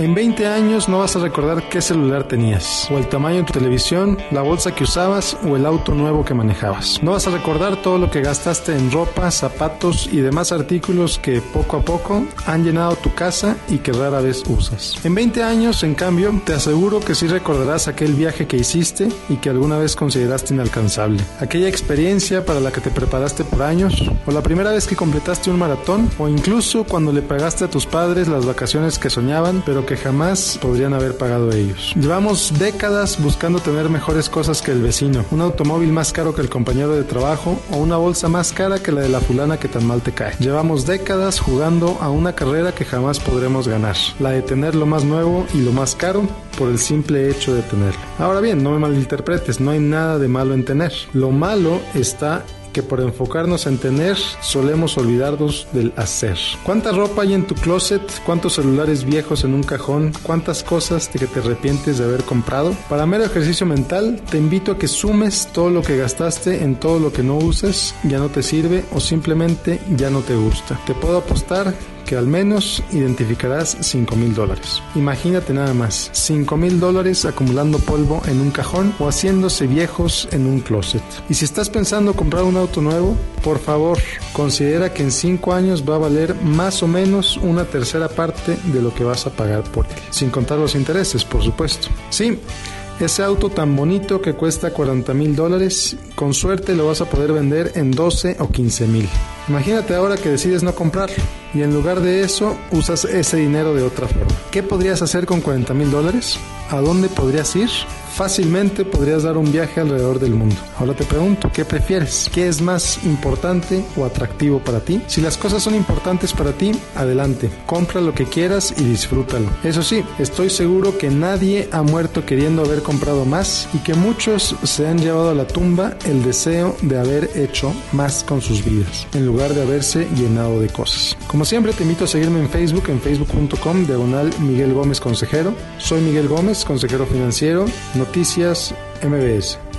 En 20 años no vas a recordar qué celular tenías, o el tamaño de tu televisión, la bolsa que usabas o el auto nuevo que manejabas. No vas a recordar todo lo que gastaste en ropa, zapatos y demás artículos que poco a poco han llenado tu casa y que rara vez usas. En 20 años, en cambio, te aseguro que sí recordarás aquel viaje que hiciste y que alguna vez consideraste inalcanzable. Aquella experiencia para la que te preparaste por años, o la primera vez que completaste un maratón, o incluso cuando le pagaste a tus padres las vacaciones que soñaban, pero que jamás podrían haber pagado ellos. Llevamos décadas buscando tener mejores cosas que el vecino, un automóvil más caro que el compañero de trabajo o una bolsa más cara que la de la fulana que tan mal te cae. Llevamos décadas jugando a una carrera que jamás podremos ganar, la de tener lo más nuevo y lo más caro por el simple hecho de tenerlo. Ahora bien, no me malinterpretes, no hay nada de malo en tener. Lo malo está que por enfocarnos en tener solemos olvidarnos del hacer. ¿Cuánta ropa hay en tu closet? ¿Cuántos celulares viejos en un cajón? ¿Cuántas cosas de que te arrepientes de haber comprado? Para mero ejercicio mental, te invito a que sumes todo lo que gastaste en todo lo que no uses, ya no te sirve o simplemente ya no te gusta. Te puedo apostar que al menos identificarás 5 mil dólares. Imagínate nada más, 5 mil dólares acumulando polvo en un cajón o haciéndose viejos en un closet. Y si estás pensando comprar un auto nuevo, por favor, considera que en 5 años va a valer más o menos una tercera parte de lo que vas a pagar por él, sin contar los intereses, por supuesto. Sí, ese auto tan bonito que cuesta 40 mil dólares, con suerte lo vas a poder vender en 12 o 15 mil. Imagínate ahora que decides no comprarlo y en lugar de eso usas ese dinero de otra forma. ¿Qué podrías hacer con 40 mil dólares? ¿A dónde podrías ir? Fácilmente podrías dar un viaje alrededor del mundo. Ahora te pregunto, ¿qué prefieres? ¿Qué es más importante o atractivo para ti? Si las cosas son importantes para ti, adelante, compra lo que quieras y disfrútalo. Eso sí, estoy seguro que nadie ha muerto queriendo haber comprado más y que muchos se han llevado a la tumba el deseo de haber hecho más con sus vidas, en lugar de haberse llenado de cosas. Como siempre, te invito a seguirme en Facebook, en facebook.com, diagonal Miguel Gómez Consejero. Soy Miguel Gómez, consejero financiero. Noticias MBS.